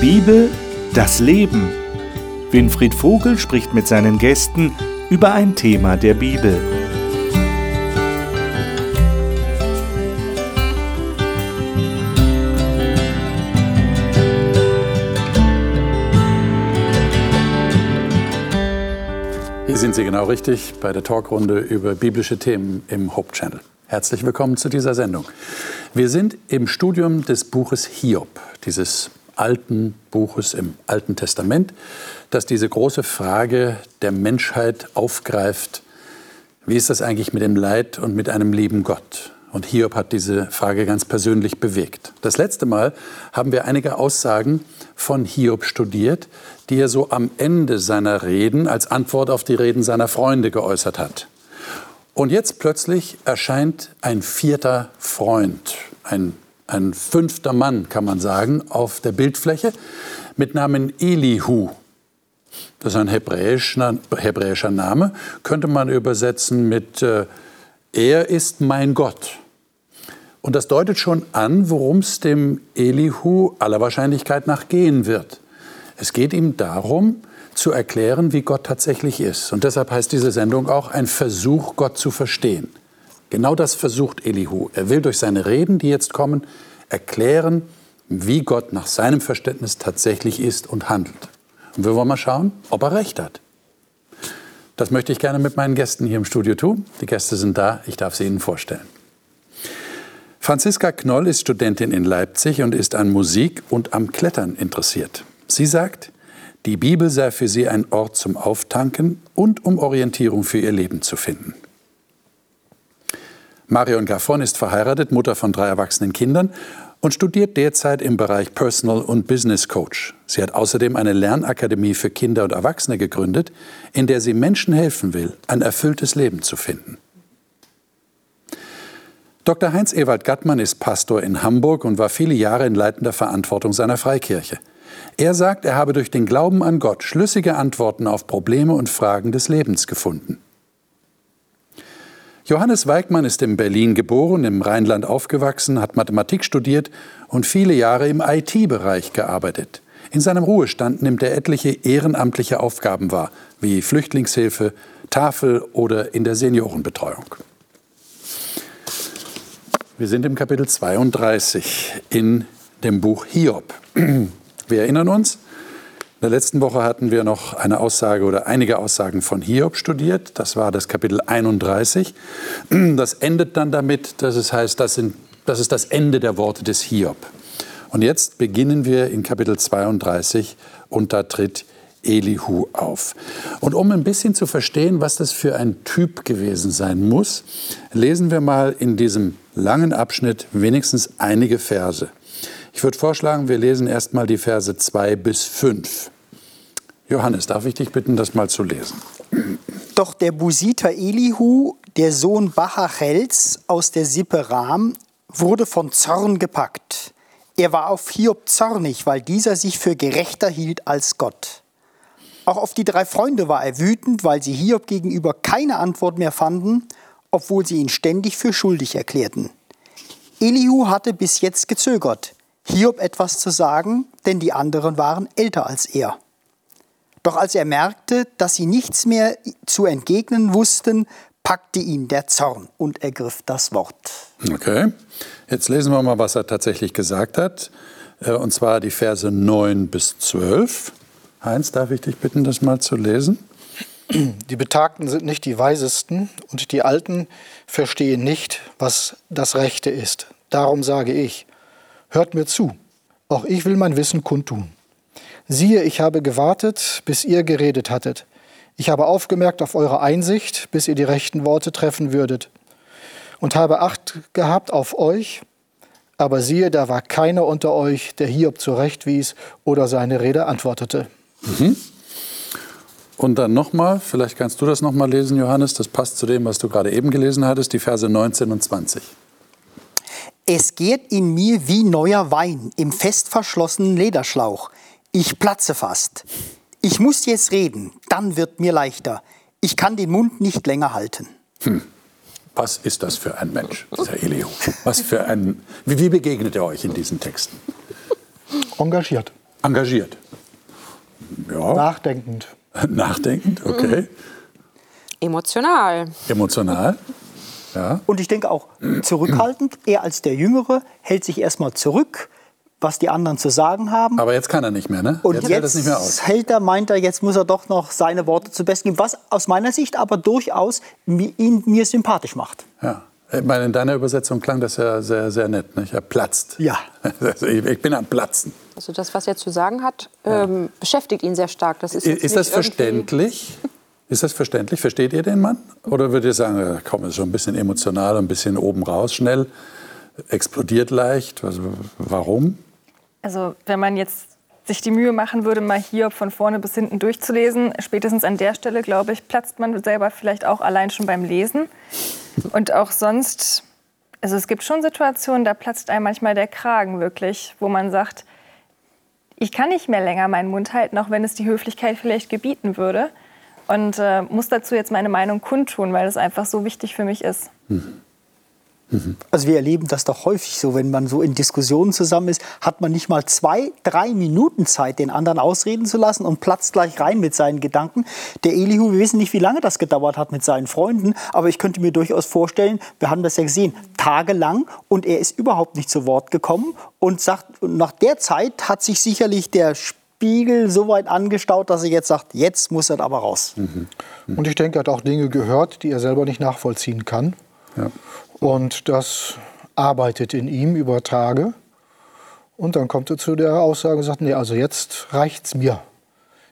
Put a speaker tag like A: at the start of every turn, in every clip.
A: Bibel, das Leben. Winfried Vogel spricht mit seinen Gästen über ein Thema der Bibel.
B: Hier sind Sie genau richtig bei der Talkrunde über biblische Themen im Hope Channel. Herzlich willkommen zu dieser Sendung. Wir sind im Studium des Buches Hiob, dieses alten Buches im Alten Testament, das diese große Frage der Menschheit aufgreift. Wie ist das eigentlich mit dem Leid und mit einem lieben Gott? Und Hiob hat diese Frage ganz persönlich bewegt. Das letzte Mal haben wir einige Aussagen von Hiob studiert, die er so am Ende seiner Reden als Antwort auf die Reden seiner Freunde geäußert hat. Und jetzt plötzlich erscheint ein vierter Freund, ein, ein fünfter Mann, kann man sagen, auf der Bildfläche mit Namen Elihu. Das ist ein hebräischer, Name, könnte man übersetzen mit äh, Er ist mein Gott. Und das deutet schon an, worum es dem Elihu aller Wahrscheinlichkeit nach gehen wird. Es geht ihm darum, zu erklären, wie Gott tatsächlich ist. Und deshalb heißt diese Sendung auch ein Versuch, Gott zu verstehen. Genau das versucht Elihu. Er will durch seine Reden, die jetzt kommen, erklären, wie Gott nach seinem Verständnis tatsächlich ist und handelt. Und wir wollen mal schauen, ob er recht hat. Das möchte ich gerne mit meinen Gästen hier im Studio tun. Die Gäste sind da, ich darf sie Ihnen vorstellen. Franziska Knoll ist Studentin in Leipzig und ist an Musik und am Klettern interessiert. Sie sagt, die Bibel sei für sie ein Ort zum Auftanken und um Orientierung für ihr Leben zu finden. Marion Gaffon ist verheiratet, Mutter von drei erwachsenen Kindern und studiert derzeit im Bereich Personal und Business Coach. Sie hat außerdem eine Lernakademie für Kinder und Erwachsene gegründet, in der sie Menschen helfen will, ein erfülltes Leben zu finden. Dr. Heinz Ewald Gattmann ist Pastor in Hamburg und war viele Jahre in leitender Verantwortung seiner Freikirche. Er sagt, er habe durch den Glauben an Gott schlüssige Antworten auf Probleme und Fragen des Lebens gefunden. Johannes Weigmann ist in Berlin geboren, im Rheinland aufgewachsen, hat Mathematik studiert und viele Jahre im IT-Bereich gearbeitet. In seinem Ruhestand nimmt er etliche ehrenamtliche Aufgaben wahr, wie Flüchtlingshilfe, Tafel oder in der Seniorenbetreuung. Wir sind im Kapitel 32 in dem Buch Hiob. Wir erinnern uns, in der letzten Woche hatten wir noch eine Aussage oder einige Aussagen von Hiob studiert. Das war das Kapitel 31. Das endet dann damit, dass es heißt, das, sind, das ist das Ende der Worte des Hiob. Und jetzt beginnen wir in Kapitel 32 und da tritt Elihu auf. Und um ein bisschen zu verstehen, was das für ein Typ gewesen sein muss, lesen wir mal in diesem langen Abschnitt wenigstens einige Verse. Ich würde vorschlagen, wir lesen erstmal die Verse 2 bis 5. Johannes, darf ich dich bitten, das mal zu lesen?
C: Doch der Busiter Elihu, der Sohn Bachachels aus der Sippe Ram, wurde von Zorn gepackt. Er war auf Hiob zornig, weil dieser sich für gerechter hielt als Gott. Auch auf die drei Freunde war er wütend, weil sie Hiob gegenüber keine Antwort mehr fanden, obwohl sie ihn ständig für schuldig erklärten. Elihu hatte bis jetzt gezögert. Hiob etwas zu sagen, denn die anderen waren älter als er. Doch als er merkte, dass sie nichts mehr zu entgegnen wussten, packte ihn der Zorn und ergriff das Wort.
B: Okay, jetzt lesen wir mal, was er tatsächlich gesagt hat. Äh, und zwar die Verse 9 bis 12. Heinz, darf ich dich bitten, das mal zu lesen?
D: Die Betagten sind nicht die Weisesten und die Alten verstehen nicht, was das Rechte ist. Darum sage ich, Hört mir zu, auch ich will mein Wissen kundtun. Siehe, ich habe gewartet, bis ihr geredet hattet. Ich habe aufgemerkt auf eure Einsicht, bis ihr die rechten Worte treffen würdet. Und habe Acht gehabt auf euch, aber siehe, da war keiner unter euch, der Hiob zurechtwies oder seine Rede antwortete. Mhm.
B: Und dann nochmal, vielleicht kannst du das nochmal lesen, Johannes, das passt zu dem, was du gerade eben gelesen hattest, die Verse 19 und 20.
C: Es geht in mir wie neuer Wein im fest verschlossenen Lederschlauch. Ich platze fast. Ich muss jetzt reden, dann wird mir leichter. Ich kann den Mund nicht länger halten. Hm.
B: Was ist das für ein Mensch, dieser Elihu? Was für ein, wie, wie begegnet er euch in diesen Texten?
D: Engagiert.
B: Engagiert.
D: Ja. Nachdenkend.
B: Nachdenkend, okay.
E: Emotional.
B: Emotional. Ja.
C: Und ich denke auch zurückhaltend. Er als der Jüngere hält sich erstmal zurück, was die anderen zu sagen haben.
B: Aber jetzt kann er nicht mehr, ne?
C: Und jetzt, hält, nicht mehr aus. hält er, meint er, jetzt muss er doch noch seine Worte zu Besten geben, was aus meiner Sicht aber durchaus ihn mir sympathisch macht.
B: Ja. Ich meine, in deiner Übersetzung klang das ja sehr, sehr nett. Nicht? Er platzt.
C: Ja.
B: Ich bin am Platzen.
E: Also das, was er zu sagen hat, ja. ähm, beschäftigt ihn sehr stark.
B: Das ist, ist das verständlich? Ist das verständlich? Versteht ihr den Mann? Oder würdet ihr sagen, komm, ist schon ein bisschen emotional, ein bisschen oben raus, schnell, explodiert leicht? Also, warum?
F: Also wenn man jetzt sich die Mühe machen würde, mal hier von vorne bis hinten durchzulesen, spätestens an der Stelle, glaube ich, platzt man selber vielleicht auch allein schon beim Lesen. Und auch sonst, also es gibt schon Situationen, da platzt einem manchmal der Kragen wirklich, wo man sagt, ich kann nicht mehr länger meinen Mund halten, auch wenn es die Höflichkeit vielleicht gebieten würde und äh, muss dazu jetzt meine Meinung kundtun, weil es einfach so wichtig für mich ist. Mhm.
C: Also wir erleben das doch häufig so, wenn man so in Diskussionen zusammen ist, hat man nicht mal zwei, drei Minuten Zeit, den anderen ausreden zu lassen und platzt gleich rein mit seinen Gedanken. Der Elihu, wir wissen nicht, wie lange das gedauert hat mit seinen Freunden, aber ich könnte mir durchaus vorstellen, wir haben das ja gesehen, tagelang und er ist überhaupt nicht zu Wort gekommen und sagt, nach der Zeit hat sich sicherlich der Spiegel so weit angestaut, dass er jetzt sagt, jetzt muss er aber raus. Mhm.
D: Mhm. Und ich denke, er hat auch Dinge gehört, die er selber nicht nachvollziehen kann. Ja. Und das arbeitet in ihm über Tage. Und dann kommt er zu der Aussage und sagt, nee, also jetzt reicht's mir.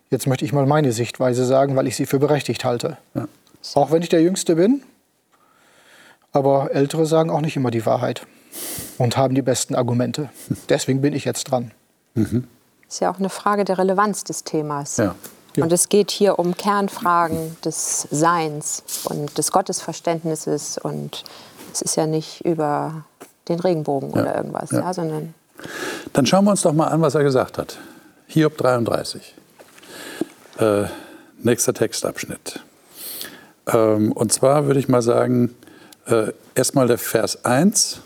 D: Jetzt möchte ich mal meine Sichtweise sagen, weil ich sie für berechtigt halte. Ja. Auch wenn ich der Jüngste bin. Aber Ältere sagen auch nicht immer die Wahrheit und haben die besten Argumente. Deswegen bin ich jetzt dran.
E: Mhm ist ja auch eine Frage der Relevanz des Themas. Ja. Ja. Und es geht hier um Kernfragen des Seins und des Gottesverständnisses. Und es ist ja nicht über den Regenbogen ja. oder irgendwas, ja. sondern.
B: Dann schauen wir uns doch mal an, was er gesagt hat. Hiob 33. Äh, nächster Textabschnitt. Ähm, und zwar würde ich mal sagen, äh, erstmal der Vers 1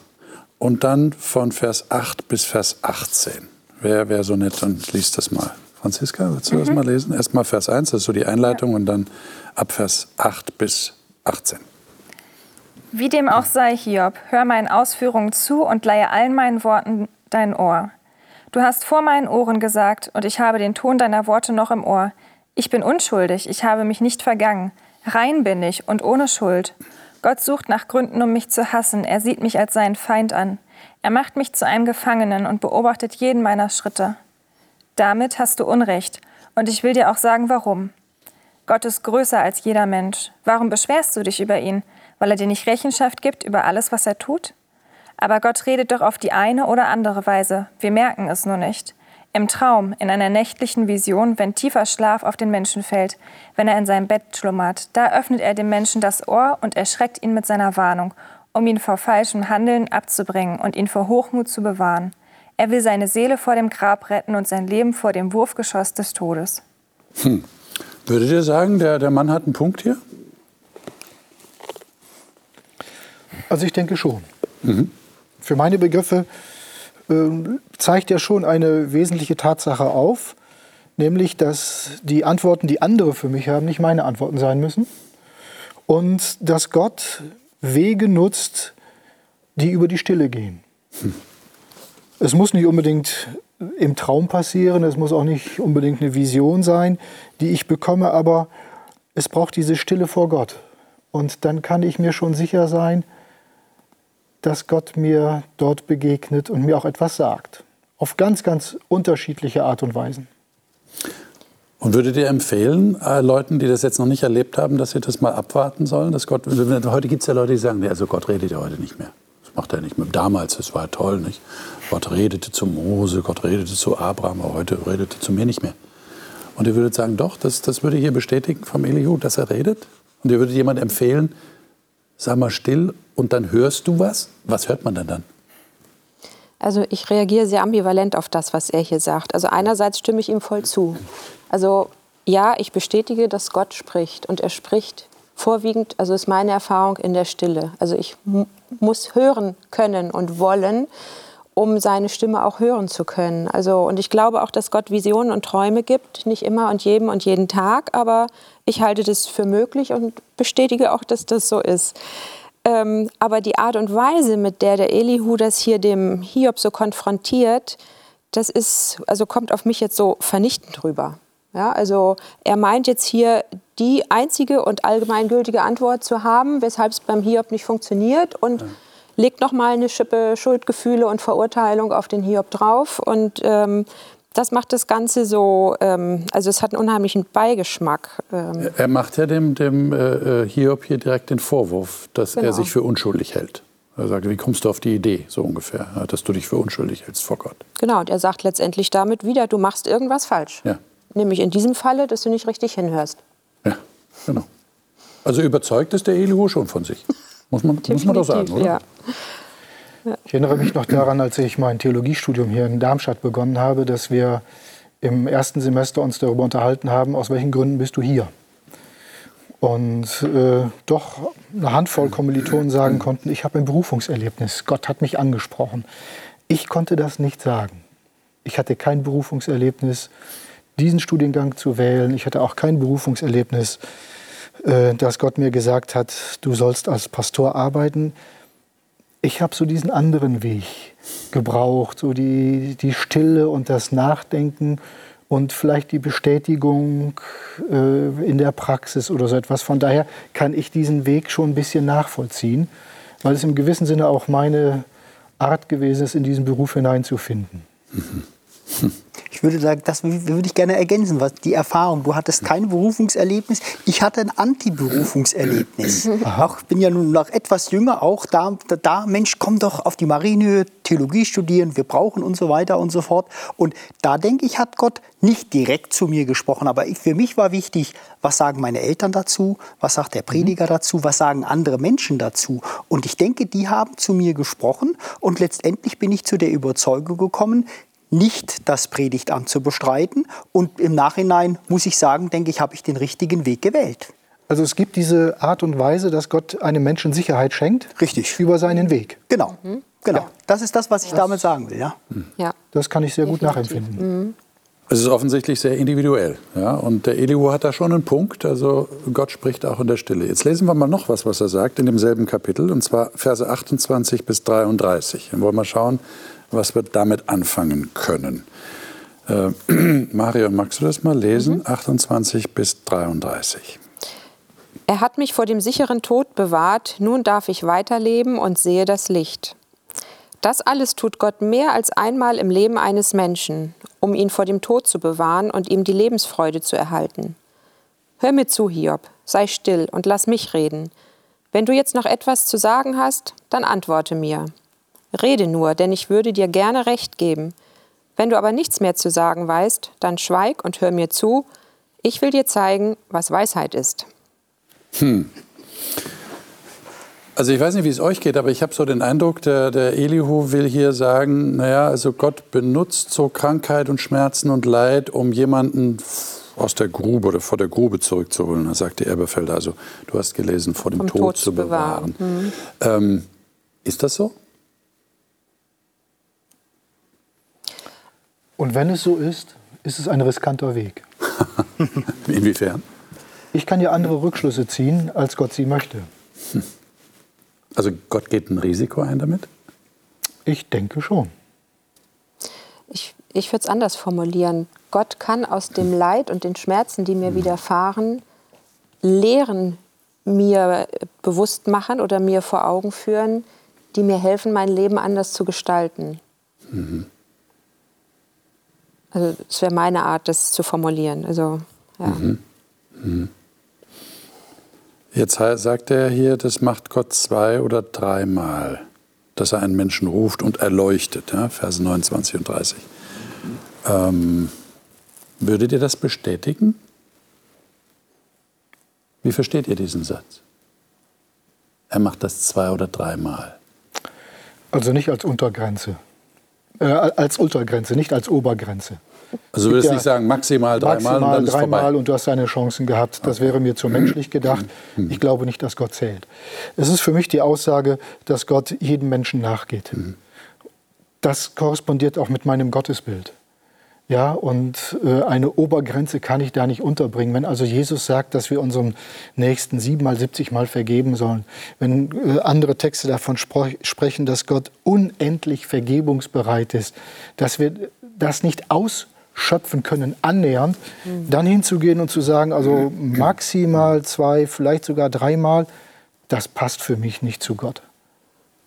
B: und dann von Vers 8 bis Vers 18. Wer wäre so nett und liest das mal? Franziska, willst du mhm. das mal lesen? Erstmal Vers 1, das ist so die Einleitung, und dann ab Vers 8 bis 18.
F: Wie dem auch sei, Hiob, hör meinen Ausführungen zu und leihe allen meinen Worten dein Ohr. Du hast vor meinen Ohren gesagt, und ich habe den Ton deiner Worte noch im Ohr. Ich bin unschuldig, ich habe mich nicht vergangen. Rein bin ich und ohne Schuld. Gott sucht nach Gründen, um mich zu hassen. Er sieht mich als seinen Feind an. Er macht mich zu einem Gefangenen und beobachtet jeden meiner Schritte. Damit hast du Unrecht, und ich will dir auch sagen, warum. Gott ist größer als jeder Mensch. Warum beschwerst du dich über ihn? Weil er dir nicht Rechenschaft gibt über alles, was er tut? Aber Gott redet doch auf die eine oder andere Weise. Wir merken es nur nicht. Im Traum, in einer nächtlichen Vision, wenn tiefer Schlaf auf den Menschen fällt, wenn er in seinem Bett schlummert, da öffnet er dem Menschen das Ohr und erschreckt ihn mit seiner Warnung um ihn vor falschem Handeln abzubringen und ihn vor Hochmut zu bewahren. Er will seine Seele vor dem Grab retten und sein Leben vor dem Wurfgeschoss des Todes.
B: Hm. Würdet ihr sagen, der, der Mann hat einen Punkt hier?
D: Also ich denke schon. Mhm. Für meine Begriffe äh, zeigt er schon eine wesentliche Tatsache auf, nämlich dass die Antworten, die andere für mich haben, nicht meine Antworten sein müssen. Und dass Gott Wege nutzt, die über die Stille gehen. Hm. Es muss nicht unbedingt im Traum passieren, es muss auch nicht unbedingt eine Vision sein, die ich bekomme, aber es braucht diese Stille vor Gott. Und dann kann ich mir schon sicher sein, dass Gott mir dort begegnet und mir auch etwas sagt. Auf ganz, ganz unterschiedliche Art und Weisen.
B: Und würdet ihr empfehlen, äh, Leuten, die das jetzt noch nicht erlebt haben, dass sie das mal abwarten sollen? Dass Gott, heute gibt es ja Leute, die sagen, nee, also Gott redet ja heute nicht mehr. Das macht er nicht mehr. Damals, das war toll, nicht? Gott redete zu Mose, Gott redete zu Abraham, aber heute redete zu mir nicht mehr. Und ihr würdet sagen, doch, das, das würde hier bestätigen vom Elihu, dass er redet? Und ihr würdet jemand empfehlen, sag mal still und dann hörst du was? Was hört man denn dann?
E: Also ich reagiere sehr ambivalent auf das, was er hier sagt. Also einerseits stimme ich ihm voll zu. Also ja, ich bestätige, dass Gott spricht und er spricht vorwiegend, also ist meine Erfahrung in der Stille. Also ich muss hören können und wollen um seine Stimme auch hören zu können. Also, und ich glaube auch, dass Gott Visionen und Träume gibt, nicht immer und jedem und jeden Tag, aber ich halte das für möglich und bestätige auch, dass das so ist. Ähm, aber die Art und Weise, mit der der Elihu das hier dem Hiob so konfrontiert, das ist, also kommt auf mich jetzt so vernichtend rüber. Ja, also er meint jetzt hier die einzige und allgemeingültige Antwort zu haben, weshalb es beim Hiob nicht funktioniert und ja. legt noch mal eine Schippe Schuldgefühle und Verurteilung auf den Hiob drauf und ähm, das macht das Ganze so, ähm, also es hat einen unheimlichen Beigeschmack.
B: Ähm. Er macht ja dem, dem äh, äh, Hiob hier direkt den Vorwurf, dass genau. er sich für unschuldig hält. Er sagt, wie kommst du auf die Idee, so ungefähr, dass du dich für unschuldig hältst vor Gott?
E: Genau, und er sagt letztendlich damit wieder, du machst irgendwas falsch. Ja. Nämlich in diesem Falle, dass du nicht richtig hinhörst.
B: Ja, genau. Also überzeugt ist der Elihu schon von sich. Muss man, muss man doch sagen, oder? Ja.
D: Ich erinnere mich noch daran, als ich mein Theologiestudium hier in Darmstadt begonnen habe, dass wir im ersten Semester uns darüber unterhalten haben, aus welchen Gründen bist du hier? Und äh, doch eine Handvoll Kommilitonen sagen konnten, ich habe ein Berufungserlebnis, Gott hat mich angesprochen. Ich konnte das nicht sagen. Ich hatte kein Berufungserlebnis, diesen Studiengang zu wählen. Ich hatte auch kein Berufungserlebnis, äh, dass Gott mir gesagt hat, du sollst als Pastor arbeiten ich habe so diesen anderen Weg gebraucht, so die, die Stille und das Nachdenken und vielleicht die Bestätigung äh, in der Praxis oder so etwas. Von daher kann ich diesen Weg schon ein bisschen nachvollziehen, weil es im gewissen Sinne auch meine Art gewesen ist, in diesen Beruf hineinzufinden. Mhm.
C: Ich würde sagen, das würde ich gerne ergänzen, was die Erfahrung. Du hattest kein Berufungserlebnis, ich hatte ein Anti-Berufungserlebnis. Auch bin ja nun noch etwas jünger, auch da, da, Mensch, komm doch auf die Marine, Theologie studieren, wir brauchen und so weiter und so fort. Und da denke ich, hat Gott nicht direkt zu mir gesprochen, aber ich, für mich war wichtig, was sagen meine Eltern dazu, was sagt der Prediger dazu, was sagen andere Menschen dazu. Und ich denke, die haben zu mir gesprochen und letztendlich bin ich zu der Überzeugung gekommen, nicht das Predigtamt zu bestreiten. Und im Nachhinein muss ich sagen, denke ich, habe ich den richtigen Weg gewählt.
D: Also es gibt diese Art und Weise, dass Gott einem Menschen Sicherheit schenkt.
C: Richtig.
D: Über seinen Weg.
C: Genau. Mhm. Genau. Ja. Das ist das, was ich das, damit sagen will. Ja?
D: ja. Das kann ich sehr gut nachempfinden.
B: Mhm. Es ist offensichtlich sehr individuell. Ja? Und der Elihu hat da schon einen Punkt. Also Gott spricht auch in der Stille. Jetzt lesen wir mal noch was, was er sagt in demselben Kapitel. Und zwar Verse 28 bis 33. Dann wollen wir schauen, was wir damit anfangen können. Äh, Mario, magst du das mal lesen? Mhm. 28 bis 33.
E: Er hat mich vor dem sicheren Tod bewahrt, nun darf ich weiterleben und sehe das Licht. Das alles tut Gott mehr als einmal im Leben eines Menschen, um ihn vor dem Tod zu bewahren und ihm die Lebensfreude zu erhalten. Hör mir zu, Hiob, sei still und lass mich reden. Wenn du jetzt noch etwas zu sagen hast, dann antworte mir. Rede nur, denn ich würde dir gerne recht geben. Wenn du aber nichts mehr zu sagen weißt, dann schweig und hör mir zu. Ich will dir zeigen, was Weisheit ist. Hm.
B: Also ich weiß nicht, wie es euch geht, aber ich habe so den Eindruck, der, der Elihu will hier sagen, naja, also Gott benutzt so Krankheit und Schmerzen und Leid, um jemanden aus der Grube oder vor der Grube zurückzuholen. Da sagte Erbefelder, also du hast gelesen, vor dem Tod, Tod, zu bewahren. bewahren. Mhm. Ähm, ist das so?
D: Und wenn es so ist, ist es ein riskanter Weg.
B: Inwiefern?
D: Ich kann ja andere Rückschlüsse ziehen, als Gott sie möchte. Hm.
B: Also Gott geht ein Risiko ein damit?
D: Ich denke schon.
E: Ich, ich würde es anders formulieren. Gott kann aus dem Leid und den Schmerzen, die mir hm. widerfahren, Lehren mir bewusst machen oder mir vor Augen führen, die mir helfen, mein Leben anders zu gestalten. Mhm. Also das wäre meine Art, das zu formulieren. Also, ja. Mhm. Mhm.
B: Jetzt sagt er hier, das macht Gott zwei oder dreimal, dass er einen Menschen ruft und erleuchtet, ja, Verse 29 und 30. Ähm, würdet ihr das bestätigen? Wie versteht ihr diesen Satz? Er macht das zwei oder dreimal.
D: Also nicht als Untergrenze. Äh, als Untergrenze, nicht als Obergrenze.
B: Also du würdest ja nicht sagen, maximal dreimal
D: maximal und dann dreimal und du hast deine Chancen gehabt. Das okay. wäre mir zu menschlich gedacht. Ich glaube nicht, dass Gott zählt. Es ist für mich die Aussage, dass Gott jedem Menschen nachgeht. Das korrespondiert auch mit meinem Gottesbild. Ja, und äh, eine Obergrenze kann ich da nicht unterbringen. Wenn also Jesus sagt, dass wir unserem Nächsten siebenmal, siebzigmal vergeben sollen, wenn äh, andere Texte davon sprechen, dass Gott unendlich vergebungsbereit ist, dass wir das nicht ausschöpfen können, annähernd, mhm. dann hinzugehen und zu sagen, also maximal zwei, vielleicht sogar dreimal, das passt für mich nicht zu Gott.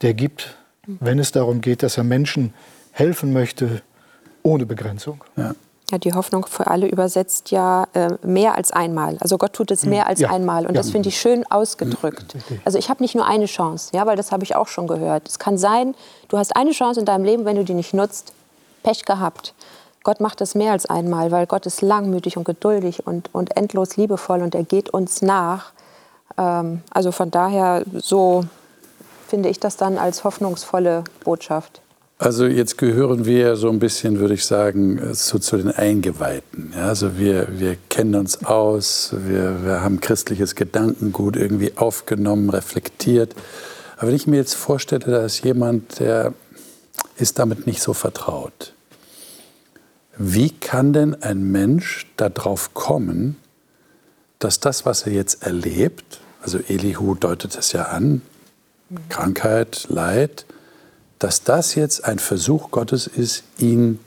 D: Der gibt, wenn es darum geht, dass er Menschen helfen möchte, ohne Begrenzung.
E: Ja. Ja, die Hoffnung für alle übersetzt ja äh, mehr als einmal. Also Gott tut es hm. mehr als ja. einmal. Und ja. das finde ich schön ausgedrückt. Also ich habe nicht nur eine Chance, ja, weil das habe ich auch schon gehört. Es kann sein, du hast eine Chance in deinem Leben, wenn du die nicht nutzt, Pech gehabt. Gott macht es mehr als einmal, weil Gott ist langmütig und geduldig und, und endlos liebevoll und er geht uns nach. Ähm, also von daher, so finde ich das dann als hoffnungsvolle Botschaft.
B: Also jetzt gehören wir so ein bisschen, würde ich sagen, zu, zu den Eingeweihten. Ja, also wir, wir kennen uns aus, wir, wir haben christliches Gedankengut irgendwie aufgenommen, reflektiert. Aber wenn ich mir jetzt vorstelle, da ist jemand, der ist damit nicht so vertraut. Wie kann denn ein Mensch darauf kommen, dass das, was er jetzt erlebt, also Elihu deutet es ja an, Krankheit, Leid, dass das jetzt ein Versuch Gottes ist, ihn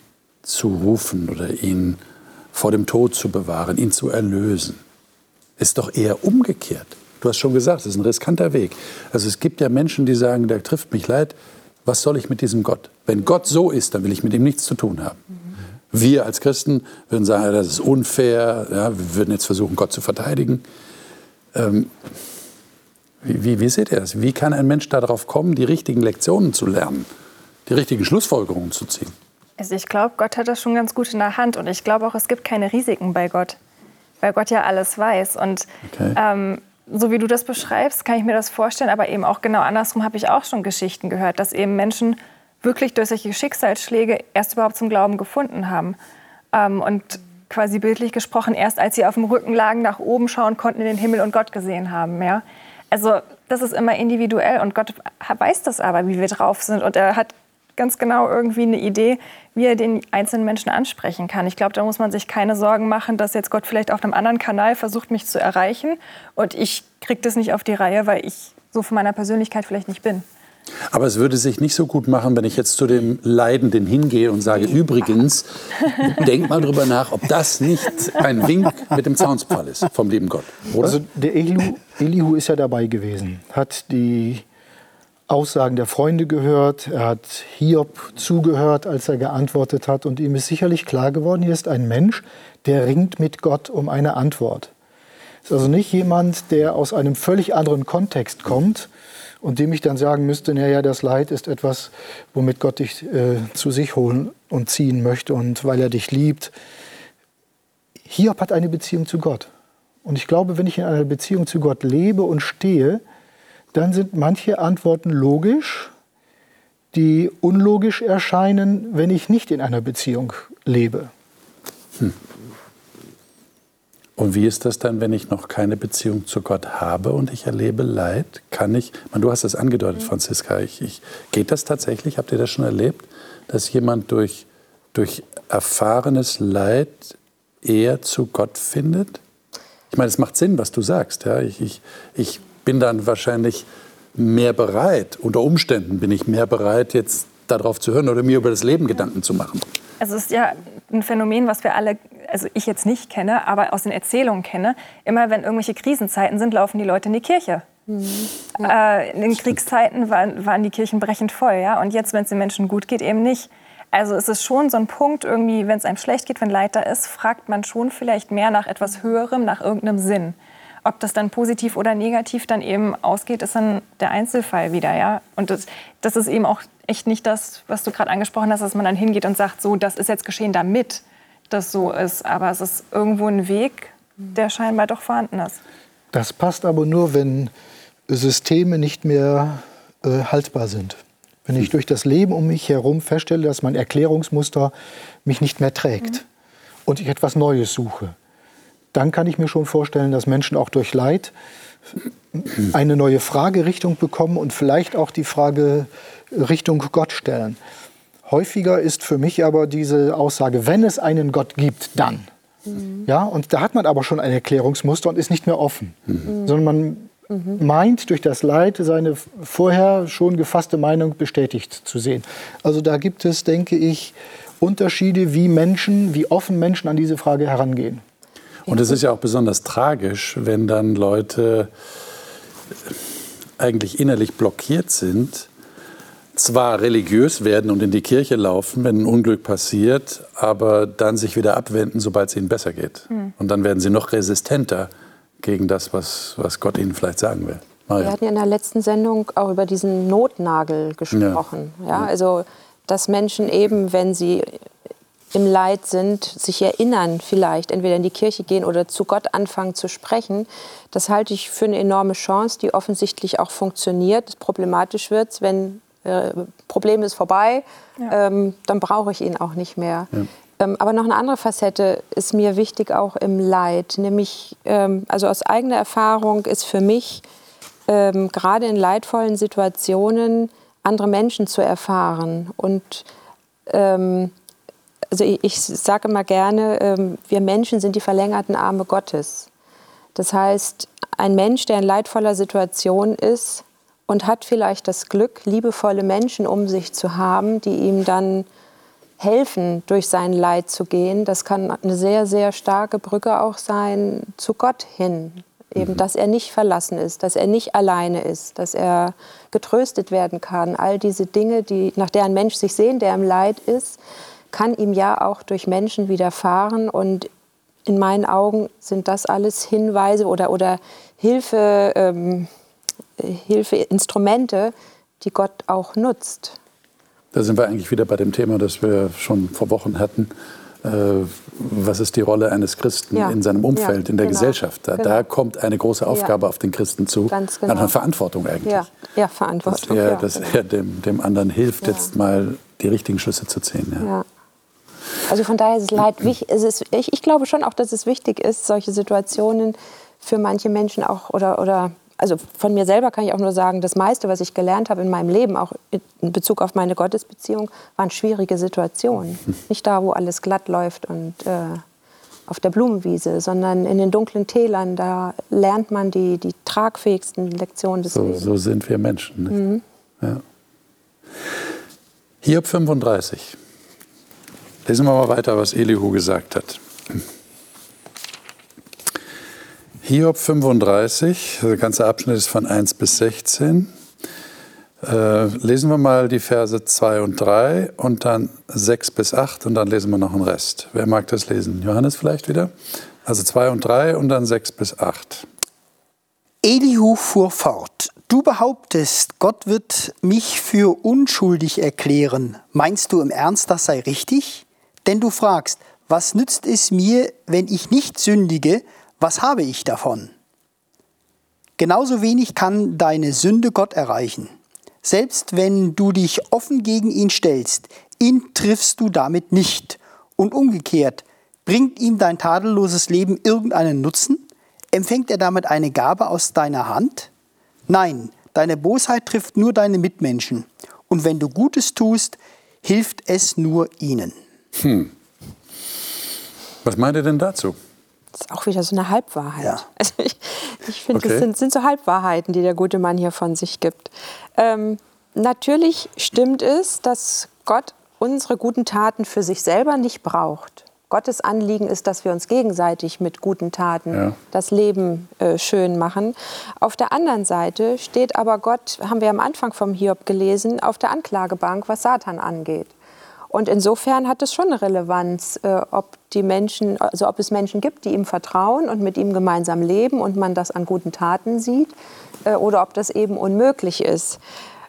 B: zu rufen oder ihn vor dem Tod zu bewahren, ihn zu erlösen. Ist doch eher umgekehrt. Du hast schon gesagt, es ist ein riskanter Weg. Also es gibt ja Menschen, die sagen, der trifft mich leid, was soll ich mit diesem Gott? Wenn Gott so ist, dann will ich mit ihm nichts zu tun haben. Wir als Christen würden sagen, das ist unfair, ja, wir würden jetzt versuchen, Gott zu verteidigen. Ähm, wie, wie, wie seht ihr das? Wie kann ein Mensch darauf kommen, die richtigen Lektionen zu lernen, die richtigen Schlussfolgerungen zu ziehen?
F: Also ich glaube, Gott hat das schon ganz gut in der Hand und ich glaube auch, es gibt keine Risiken bei Gott, weil Gott ja alles weiß. Und okay. ähm, so wie du das beschreibst, kann ich mir das vorstellen, aber eben auch genau andersrum habe ich auch schon Geschichten gehört, dass eben Menschen wirklich durch solche Schicksalsschläge erst überhaupt zum Glauben gefunden haben. Ähm, und quasi bildlich gesprochen, erst als sie auf dem Rücken lagen, nach oben schauen konnten in den Himmel und Gott gesehen haben. Ja? Also das ist immer individuell und Gott weiß das aber, wie wir drauf sind. Und er hat ganz genau irgendwie eine Idee, wie er den einzelnen Menschen ansprechen kann. Ich glaube, da muss man sich keine Sorgen machen, dass jetzt Gott vielleicht auf einem anderen Kanal versucht, mich zu erreichen und ich kriege das nicht auf die Reihe, weil ich so von meiner Persönlichkeit vielleicht nicht bin.
B: Aber es würde sich nicht so gut machen, wenn ich jetzt zu dem Leidenden hingehe und sage, übrigens, denk mal drüber nach, ob das nicht ein Wink mit dem Zaunspfahl ist vom lieben Gott. Oder?
D: Also der Elihu, Elihu ist ja dabei gewesen, hat die Aussagen der Freunde gehört, er hat Hiob zugehört, als er geantwortet hat und ihm ist sicherlich klar geworden, hier ist ein Mensch, der ringt mit Gott um eine Antwort. Ist also nicht jemand, der aus einem völlig anderen Kontext kommt, und dem ich dann sagen müsste, naja, das Leid ist etwas, womit Gott dich äh, zu sich holen und ziehen möchte und weil er dich liebt. Hiob hat eine Beziehung zu Gott. Und ich glaube, wenn ich in einer Beziehung zu Gott lebe und stehe, dann sind manche Antworten logisch, die unlogisch erscheinen, wenn ich nicht in einer Beziehung lebe. Hm.
B: Und wie ist das dann, wenn ich noch keine Beziehung zu Gott habe und ich erlebe Leid? Kann ich, man, du hast es angedeutet, mhm. Franziska, ich, ich, geht das tatsächlich? Habt ihr das schon erlebt, dass jemand durch, durch erfahrenes Leid eher zu Gott findet? Ich meine, es macht Sinn, was du sagst. Ja? Ich, ich, ich bin dann wahrscheinlich mehr bereit, unter Umständen bin ich mehr bereit, jetzt darauf zu hören oder mir über das Leben Gedanken zu machen.
F: Also es ist ja ein Phänomen, was wir alle, also ich jetzt nicht kenne, aber aus den Erzählungen kenne. Immer wenn irgendwelche Krisenzeiten sind, laufen die Leute in die Kirche. Mhm. Ja. Äh, in den Kriegszeiten waren, waren die Kirchen brechend voll, ja. Und jetzt, wenn es den Menschen gut geht, eben nicht. Also es ist schon so ein Punkt, irgendwie, wenn es einem schlecht geht, wenn Leid da ist, fragt man schon vielleicht mehr nach etwas Höherem, nach irgendeinem Sinn. Ob das dann positiv oder negativ dann eben ausgeht, ist dann der Einzelfall wieder, ja. Und das, das ist eben auch echt nicht das, was du gerade angesprochen hast, dass man dann hingeht und sagt, so, das ist jetzt geschehen, damit das so ist. Aber es ist irgendwo ein Weg, der scheinbar doch vorhanden ist.
D: Das passt aber nur, wenn Systeme nicht mehr äh, haltbar sind. Wenn ich durch das Leben um mich herum feststelle, dass mein Erklärungsmuster mich nicht mehr trägt mhm. und ich etwas Neues suche, dann kann ich mir schon vorstellen, dass Menschen auch durch Leid eine neue Fragerichtung bekommen und vielleicht auch die Frage Richtung Gott stellen. Häufiger ist für mich aber diese Aussage, wenn es einen Gott gibt, dann. Mhm. Ja, und da hat man aber schon ein Erklärungsmuster und ist nicht mehr offen, mhm. sondern man mhm. meint durch das Leid seine vorher schon gefasste Meinung bestätigt zu sehen. Also da gibt es, denke ich, Unterschiede, wie Menschen, wie offen Menschen an diese Frage herangehen.
B: Und es ist ja auch besonders tragisch, wenn dann Leute eigentlich innerlich blockiert sind, zwar religiös werden und in die Kirche laufen, wenn ein Unglück passiert, aber dann sich wieder abwenden, sobald es ihnen besser geht. Mhm. Und dann werden sie noch resistenter gegen das, was, was Gott ihnen vielleicht sagen will.
E: Maria. Wir hatten ja in der letzten Sendung auch über diesen Notnagel gesprochen. Ja. ja. also, dass Menschen eben, wenn sie im Leid sind, sich erinnern, vielleicht entweder in die Kirche gehen oder zu Gott anfangen zu sprechen. Das halte ich für eine enorme Chance, die offensichtlich auch funktioniert. Problematisch wird wenn äh, Problem ist vorbei, ja. ähm, dann brauche ich ihn auch nicht mehr. Ja. Ähm, aber noch eine andere Facette ist mir wichtig auch im Leid, nämlich ähm, also aus eigener Erfahrung ist für mich ähm, gerade in leidvollen Situationen andere Menschen zu erfahren und ähm, also ich, ich sage immer gerne, ähm, wir Menschen sind die verlängerten Arme Gottes. Das heißt, ein Mensch, der in leidvoller Situation ist und hat vielleicht das Glück, liebevolle Menschen um sich zu haben, die ihm dann helfen, durch sein Leid zu gehen. Das kann eine sehr, sehr starke Brücke auch sein zu Gott hin. Eben, mhm. dass er nicht verlassen ist, dass er nicht alleine ist, dass er getröstet werden kann. All diese Dinge, die, nach der ein Mensch sich sehnt, der im Leid ist, kann ihm ja auch durch Menschen widerfahren. Und in meinen Augen sind das alles Hinweise oder, oder Hilfe, ähm, Hilfeinstrumente, die Gott auch nutzt.
B: Da sind wir eigentlich wieder bei dem Thema, das wir schon vor Wochen hatten. Äh, was ist die Rolle eines Christen ja. in seinem Umfeld, ja, in der genau. Gesellschaft? Da, genau. da, kommt eine große Aufgabe ja. auf den Christen zu. Ganz genau. Eine Verantwortung eigentlich.
E: Ja, Verantwortung.
B: Dass er, dass er dem, dem anderen hilft, jetzt mal die richtigen Schüsse zu ziehen. Ja.
E: Also von daher ist es leid. Es ist, ich, ich glaube schon auch, dass es wichtig ist, solche Situationen für manche Menschen auch oder, oder also von mir selber kann ich auch nur sagen, das meiste, was ich gelernt habe in meinem Leben, auch in Bezug auf meine Gottesbeziehung, waren schwierige Situationen. Nicht da, wo alles glatt läuft und äh, auf der Blumenwiese, sondern in den dunklen Tälern, da lernt man die, die tragfähigsten Lektionen des
B: so,
E: Lebens.
B: So sind wir Menschen. Mhm. Ja. Hiob 35. Lesen wir mal weiter, was Elihu gesagt hat. Hiob 35, der ganze Abschnitt ist von 1 bis 16. Äh, lesen wir mal die Verse 2 und 3 und dann 6 bis 8 und dann lesen wir noch einen Rest. Wer mag das lesen? Johannes vielleicht wieder? Also 2 und 3 und dann 6 bis 8.
C: Elihu fuhr fort. Du behauptest, Gott wird mich für unschuldig erklären. Meinst du im Ernst, das sei richtig? Denn du fragst, was nützt es mir, wenn ich nicht sündige, was habe ich davon? Genauso wenig kann deine Sünde Gott erreichen. Selbst wenn du dich offen gegen ihn stellst, ihn triffst du damit nicht. Und umgekehrt, bringt ihm dein tadelloses Leben irgendeinen Nutzen? Empfängt er damit eine Gabe aus deiner Hand? Nein, deine Bosheit trifft nur deine Mitmenschen. Und wenn du Gutes tust, hilft es nur ihnen. Hm.
B: Was meint ihr denn dazu?
E: Das ist auch wieder so eine Halbwahrheit. Ja. Also ich, ich finde, okay. das sind, sind, so Halbwahrheiten, die der gute Mann hier von sich gibt. Ähm, natürlich stimmt es, dass Gott unsere guten Taten für sich selber nicht braucht. Gottes Anliegen ist, dass wir uns gegenseitig mit guten Taten ja. das Leben äh, schön machen. Auf der anderen Seite steht aber Gott, haben wir am Anfang vom Hiob gelesen, auf der Anklagebank, was Satan angeht. Und insofern hat es schon eine Relevanz, äh, ob die Menschen, also ob es Menschen gibt, die ihm vertrauen und mit ihm gemeinsam leben und man das an guten Taten sieht, äh, oder ob das eben unmöglich ist.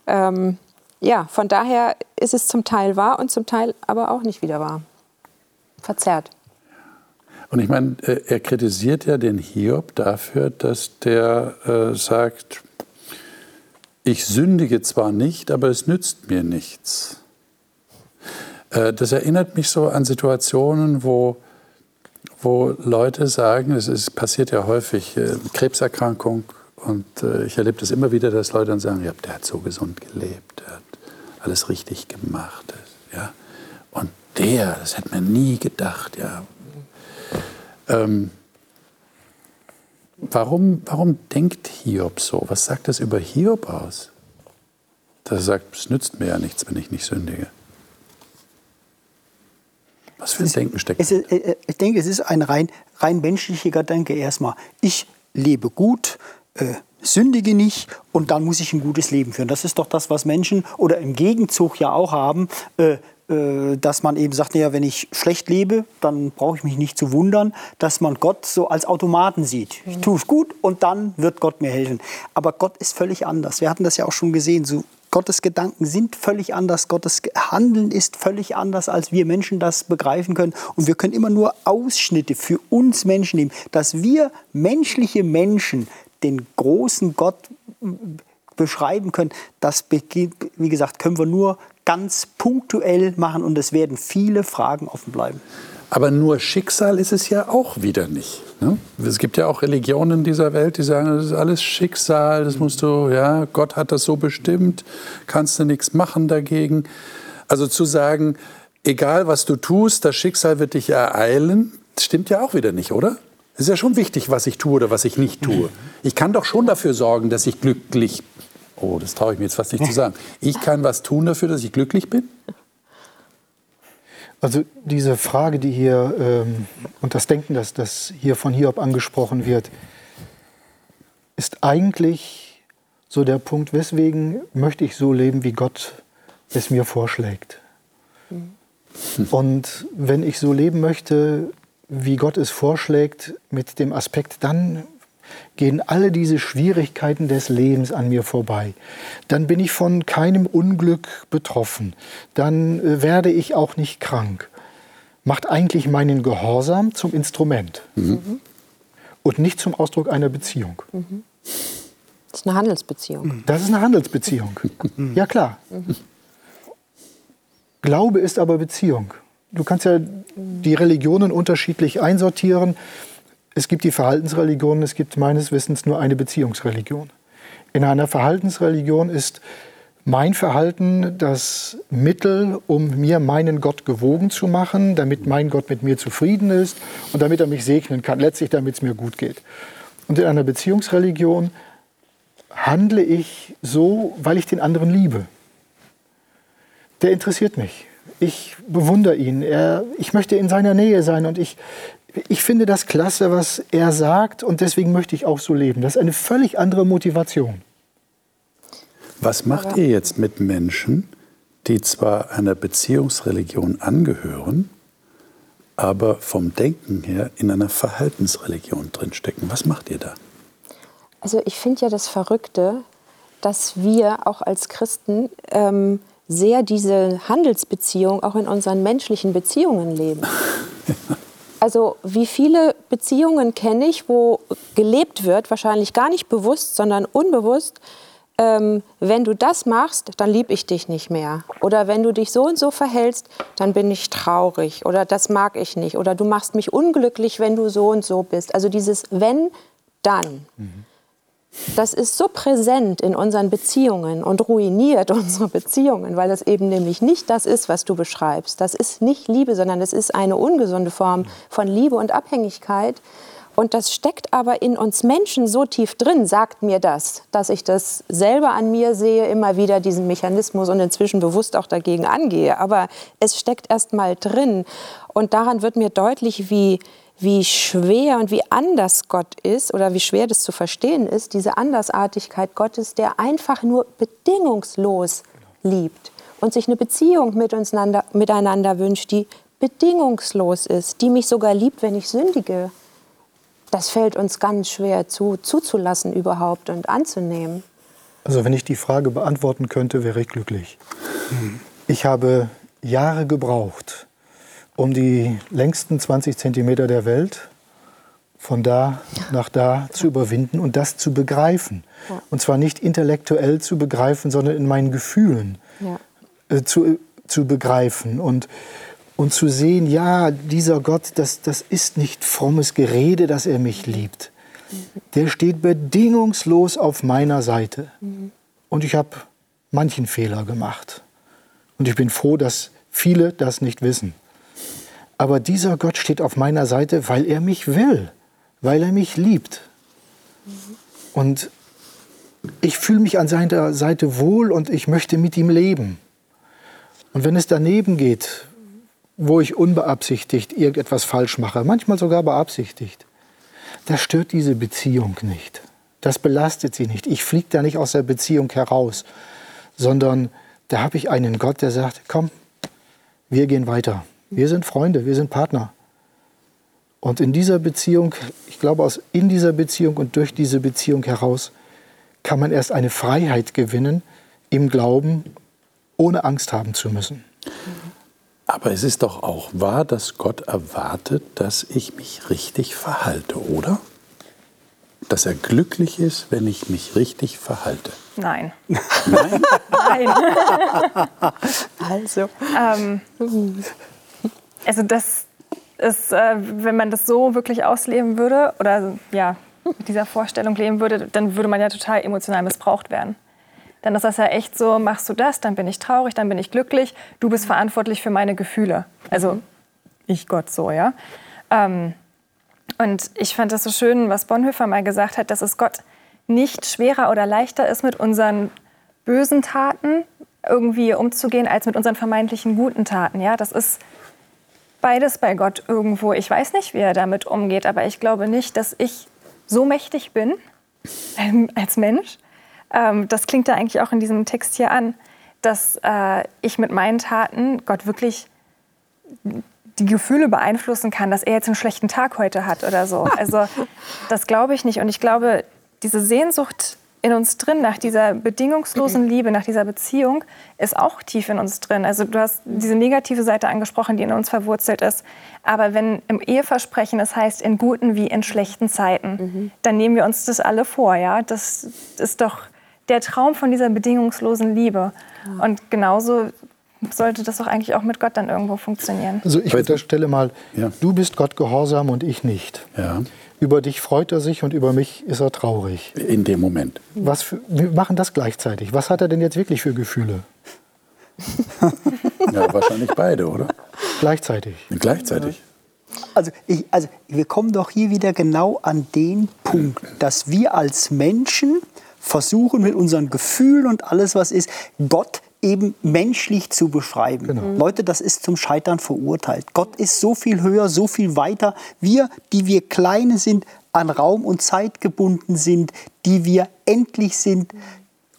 E: Ähm, ja, von daher ist es zum Teil wahr und zum Teil aber auch nicht wieder wahr. Verzerrt.
B: Und ich meine, äh, er kritisiert ja den Hiob dafür, dass der äh, sagt, ich sündige zwar nicht, aber es nützt mir nichts. Äh, das erinnert mich so an Situationen, wo, wo Leute sagen, es ist, passiert ja häufig, äh, Krebserkrankung, und äh, ich erlebe das immer wieder, dass Leute dann sagen, ja, der hat so gesund gelebt, der hat alles richtig gemacht, Ja? Und der, das hätte man nie gedacht. Ja? Ähm, warum, warum denkt Hiob so? Was sagt das über Hiob aus? Dass er sagt, es nützt mir ja nichts, wenn ich nicht sündige. Was für ein Denken steckt
C: es, ist, äh, Ich denke, es ist ein rein, rein menschlicher Gedanke erstmal. Ich lebe gut, äh, sündige nicht und dann muss ich ein gutes Leben führen. Das ist doch das, was Menschen oder im Gegenzug ja auch haben. Äh, äh, dass man eben sagt, ja, wenn ich schlecht lebe, dann brauche ich mich nicht zu wundern, dass man Gott so als Automaten sieht. Ich tue es gut und dann wird Gott mir helfen. Aber Gott ist völlig anders. Wir hatten das ja auch schon gesehen. So Gottes Gedanken sind völlig anders, Gottes Handeln ist völlig anders, als wir Menschen das begreifen können. Und wir können immer nur Ausschnitte für uns Menschen nehmen, dass wir menschliche Menschen den großen Gott beschreiben können. Das, wie gesagt, können wir nur ganz punktuell machen und es werden viele Fragen offen bleiben.
B: Aber nur Schicksal ist es ja auch wieder nicht. Ne? Es gibt ja auch Religionen dieser Welt, die sagen, das ist alles Schicksal, das musst du, ja, Gott hat das so bestimmt, kannst du nichts machen dagegen. Also zu sagen, egal was du tust, das Schicksal wird dich ereilen, stimmt ja auch wieder nicht, oder? Es ist ja schon wichtig, was ich tue oder was ich nicht tue. Ich kann doch schon dafür sorgen, dass ich glücklich Oh, das traue ich mir jetzt fast nicht zu sagen. Ich kann was tun dafür, dass ich glücklich bin?
D: Also diese Frage, die hier ähm, und das Denken, das, das hier von Hiob angesprochen wird, ist eigentlich so der Punkt, weswegen möchte ich so leben, wie Gott es mir vorschlägt. Hm. Und wenn ich so leben möchte, wie Gott es vorschlägt, mit dem Aspekt, dann gehen alle diese Schwierigkeiten des Lebens an mir vorbei. Dann bin ich von keinem Unglück betroffen. Dann äh, werde ich auch nicht krank. Macht eigentlich meinen Gehorsam zum Instrument mhm. und nicht zum Ausdruck einer Beziehung.
E: Mhm. Das ist eine Handelsbeziehung.
D: Das ist eine Handelsbeziehung. Ja klar. Mhm. Glaube ist aber Beziehung. Du kannst ja die Religionen unterschiedlich einsortieren. Es gibt die Verhaltensreligion, es gibt meines Wissens nur eine Beziehungsreligion. In einer Verhaltensreligion ist mein Verhalten das Mittel, um mir meinen Gott gewogen zu machen, damit mein Gott mit mir zufrieden ist und damit er mich segnen kann, letztlich damit es mir gut geht. Und in einer Beziehungsreligion handle ich so, weil ich den anderen liebe. Der interessiert mich. Ich bewundere ihn. Er, ich möchte in seiner Nähe sein und ich ich finde das klasse, was er sagt und deswegen möchte ich auch so leben. Das ist eine völlig andere Motivation.
B: Was macht ihr jetzt mit Menschen, die zwar einer Beziehungsreligion angehören, aber vom Denken her in einer Verhaltensreligion drinstecken? Was macht ihr da?
E: Also ich finde ja das Verrückte, dass wir auch als Christen ähm, sehr diese Handelsbeziehung auch in unseren menschlichen Beziehungen leben. Also wie viele Beziehungen kenne ich, wo gelebt wird, wahrscheinlich gar nicht bewusst, sondern unbewusst, ähm, wenn du das machst, dann liebe ich dich nicht mehr. Oder wenn du dich so und so verhältst, dann bin ich traurig. Oder das mag ich nicht. Oder du machst mich unglücklich, wenn du so und so bist. Also dieses wenn, dann. Mhm. Das ist so präsent in unseren Beziehungen und ruiniert unsere Beziehungen, weil das eben nämlich nicht das ist, was du beschreibst. Das ist nicht Liebe, sondern es ist eine ungesunde Form von Liebe und Abhängigkeit. Und das steckt aber in uns Menschen so tief drin, sagt mir das, dass ich das selber an mir sehe, immer wieder diesen Mechanismus und inzwischen bewusst auch dagegen angehe. Aber es steckt erst mal drin. Und daran wird mir deutlich, wie, wie schwer und wie anders Gott ist oder wie schwer das zu verstehen ist, diese Andersartigkeit Gottes, der einfach nur bedingungslos liebt und sich eine Beziehung mit uns miteinander wünscht, die bedingungslos ist, die mich sogar liebt, wenn ich sündige. Das fällt uns ganz schwer zu, zuzulassen überhaupt und anzunehmen.
D: Also wenn ich die Frage beantworten könnte, wäre ich glücklich. Ich habe Jahre gebraucht, um die längsten 20 Zentimeter der Welt von da nach da zu überwinden und das zu begreifen. Ja. Und zwar nicht intellektuell zu begreifen, sondern in meinen Gefühlen ja. äh, zu, zu begreifen und, und zu sehen, ja, dieser Gott, das, das ist nicht frommes Gerede, dass er mich liebt. Der steht bedingungslos auf meiner Seite. Mhm. Und ich habe manchen Fehler gemacht. Und ich bin froh, dass viele das nicht wissen. Aber dieser Gott steht auf meiner Seite, weil er mich will, weil er mich liebt. Und ich fühle mich an seiner Seite wohl und ich möchte mit ihm leben. Und wenn es daneben geht, wo ich unbeabsichtigt irgendetwas falsch mache, manchmal sogar beabsichtigt, das stört diese Beziehung nicht. Das belastet sie nicht. Ich fliege da nicht aus der Beziehung heraus, sondern da habe ich einen Gott, der sagt, komm, wir gehen weiter. Wir sind Freunde, wir sind Partner. Und in dieser Beziehung, ich glaube, aus in dieser Beziehung und durch diese Beziehung heraus kann man erst eine Freiheit gewinnen im Glauben, ohne Angst haben zu müssen.
B: Aber es ist doch auch wahr, dass Gott erwartet, dass ich mich richtig verhalte, oder? Dass er glücklich ist, wenn ich mich richtig verhalte.
F: Nein.
B: Nein?
F: Nein.
E: Also.
F: ähm, also das ist, äh, wenn man das so wirklich ausleben würde oder ja, mit dieser Vorstellung leben würde, dann würde man ja total emotional missbraucht werden. Dann ist das ja echt so, machst du das, dann bin ich traurig, dann bin ich glücklich, du bist verantwortlich für meine Gefühle. Also ich Gott so, ja. Ähm, und ich fand das so schön, was Bonhoeffer mal gesagt hat, dass es Gott nicht schwerer oder leichter ist, mit unseren bösen Taten irgendwie umzugehen, als mit unseren vermeintlichen guten Taten. Ja, das ist beides bei Gott irgendwo. Ich weiß nicht, wie er damit umgeht, aber ich glaube nicht, dass ich so mächtig bin ähm, als Mensch. Ähm, das klingt da eigentlich auch in diesem Text hier an, dass äh, ich mit meinen Taten Gott wirklich die Gefühle beeinflussen kann, dass er jetzt einen schlechten Tag heute hat oder so. Also das glaube ich nicht. Und ich glaube, diese Sehnsucht in uns drin, nach dieser bedingungslosen Liebe, nach dieser Beziehung, ist auch tief in uns drin. Also du hast diese negative Seite angesprochen, die in uns verwurzelt ist. Aber wenn im Eheversprechen es heißt, in guten wie in schlechten Zeiten, mhm. dann nehmen wir uns das alle vor. Ja? Das ist doch der Traum von dieser bedingungslosen Liebe. Ja. Und genauso sollte das doch eigentlich auch mit Gott dann irgendwo funktionieren.
D: Also ich unterstelle mal, ja. du bist Gott gehorsam und ich nicht.
B: Ja.
D: Über dich freut er sich und über mich ist er traurig.
B: In dem Moment.
D: Was für, wir machen das gleichzeitig. Was hat er denn jetzt wirklich für Gefühle?
B: ja, wahrscheinlich beide, oder?
D: Gleichzeitig.
B: Gleichzeitig.
C: Also, ich, also wir kommen doch hier wieder genau an den Punkt, dass wir als Menschen versuchen mit unseren Gefühlen und alles, was ist, Gott eben menschlich zu beschreiben. Genau. Mhm. Leute, das ist zum Scheitern verurteilt. Gott ist so viel höher, so viel weiter. Wir, die wir kleine sind, an Raum und Zeit gebunden sind, die wir endlich sind.